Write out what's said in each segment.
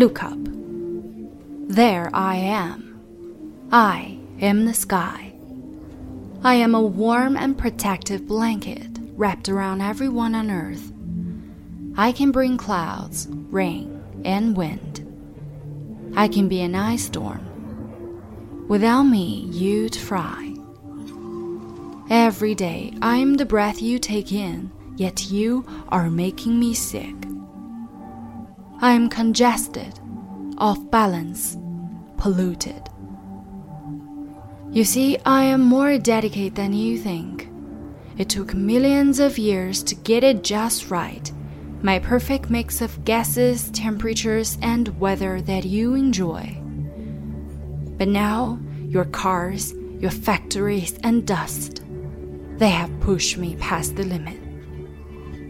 Look up. There I am. I am the sky. I am a warm and protective blanket wrapped around everyone on earth. I can bring clouds, rain, and wind. I can be an ice storm. Without me, you'd fry. Every day, I'm the breath you take in, yet you are making me sick. I am congested, off balance, polluted. You see, I am more delicate than you think. It took millions of years to get it just right. My perfect mix of gases, temperatures, and weather that you enjoy. But now, your cars, your factories, and dust, they have pushed me past the limit.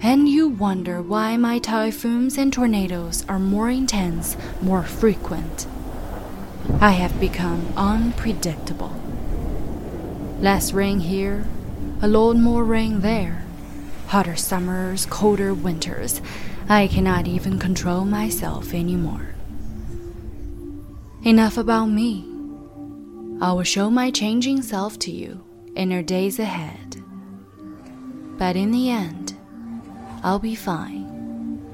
And you wonder why my typhoons and tornadoes are more intense, more frequent. I have become unpredictable. Less rain here, a lot more rain there. Hotter summers, colder winters. I cannot even control myself anymore. Enough about me. I will show my changing self to you in our days ahead. But in the end, I'll be fine.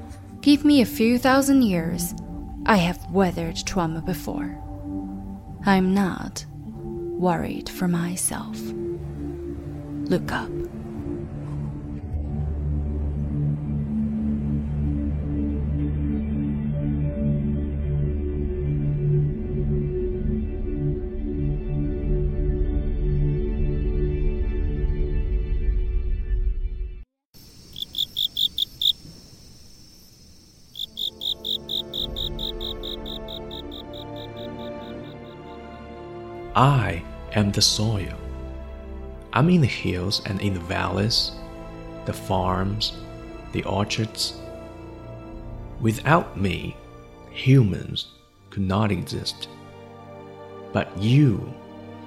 Give me a few thousand years. I have weathered trauma before. I'm not worried for myself. Look up. I am the soil. I'm in the hills and in the valleys, the farms, the orchards. Without me, humans could not exist. But you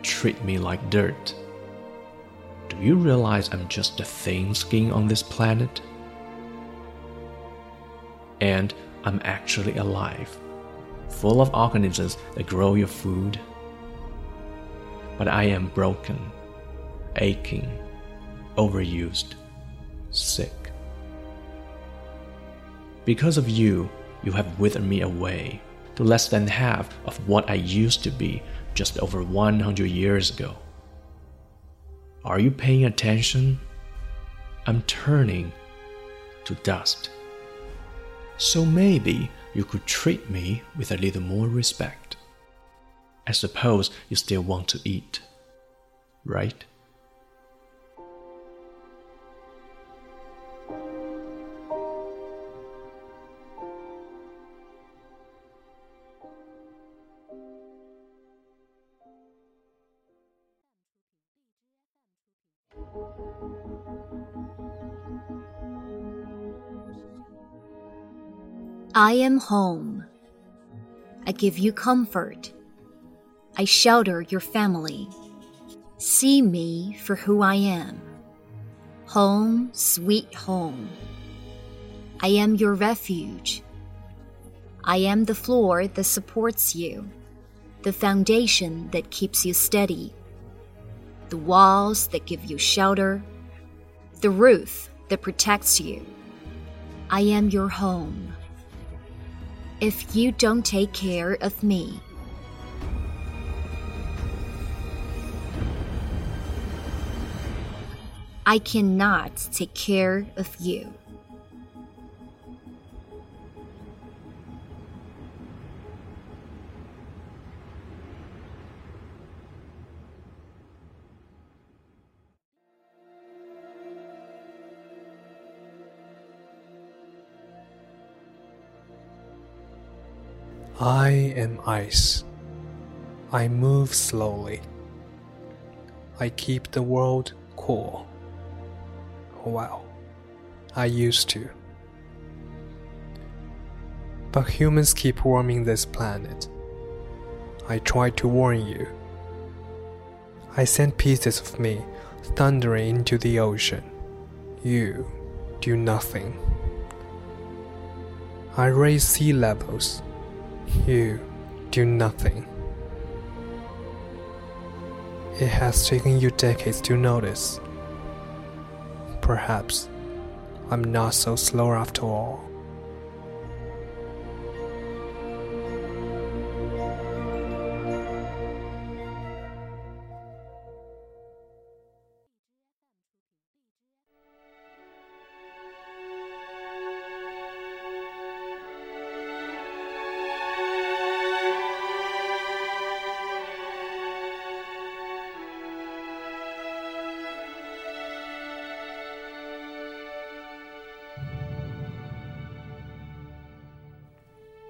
treat me like dirt. Do you realize I'm just a thin skin on this planet? And I'm actually alive, full of organisms that grow your food but I am broken, aching, overused, sick. Because of you, you have withered me away to less than half of what I used to be just over 100 years ago. Are you paying attention? I'm turning to dust. So maybe you could treat me with a little more respect. I suppose you still want to eat, right? I am home. I give you comfort. I shelter your family. See me for who I am. Home, sweet home. I am your refuge. I am the floor that supports you, the foundation that keeps you steady, the walls that give you shelter, the roof that protects you. I am your home. If you don't take care of me, I cannot take care of you. I am ice. I move slowly. I keep the world cool. Well, I used to. But humans keep warming this planet. I tried to warn you. I sent pieces of me thundering into the ocean. You do nothing. I raise sea levels, You do nothing. It has taken you decades to notice. Perhaps I'm not so slow after all.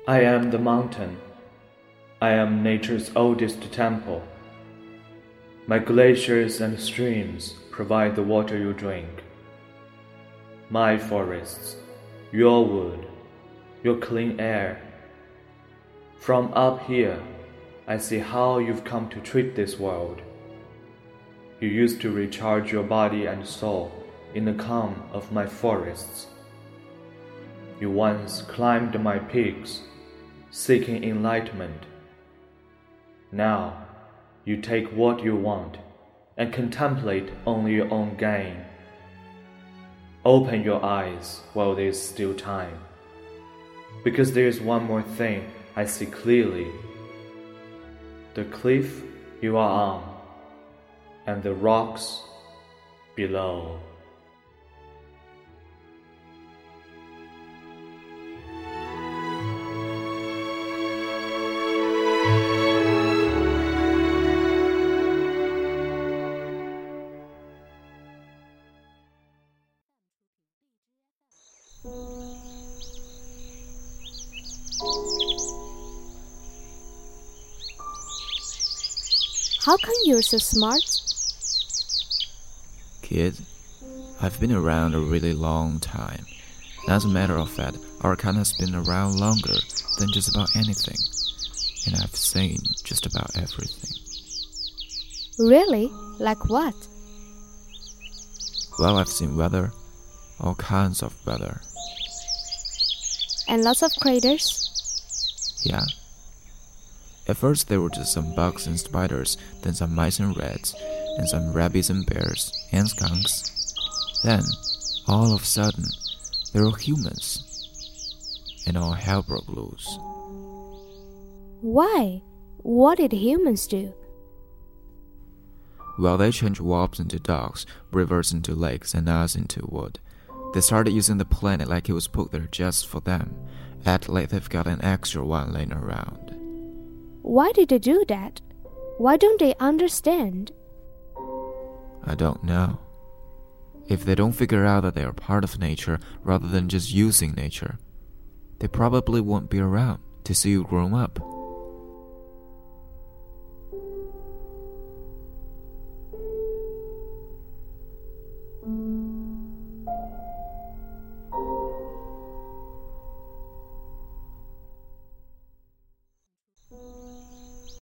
I am the mountain. I am nature's oldest temple. My glaciers and streams provide the water you drink. My forests, your wood, your clean air. From up here, I see how you've come to treat this world. You used to recharge your body and soul in the calm of my forests. You once climbed my peaks seeking enlightenment. Now, you take what you want and contemplate only your own gain. Open your eyes while there is still time, because there is one more thing I see clearly the cliff you are on, and the rocks below. How come you're so smart? Kid, I've been around a really long time. As a matter of fact, our kind has been around longer than just about anything. And I've seen just about everything. Really? Like what? Well, I've seen weather, all kinds of weather. And lots of craters? Yeah. At first, there were just some bugs and spiders, then some mice and rats, and some rabbits and bears, and skunks. Then, all of a sudden, there were humans. And all hell broke loose. Why? What did humans do? Well, they changed swamps into dogs, rivers into lakes, and us into wood. They started using the planet like it was put there just for them. Act like they've got an extra one laying around. Why did they do that? Why don't they understand? I don't know. If they don't figure out that they are part of nature rather than just using nature, they probably won't be around to see you grow up.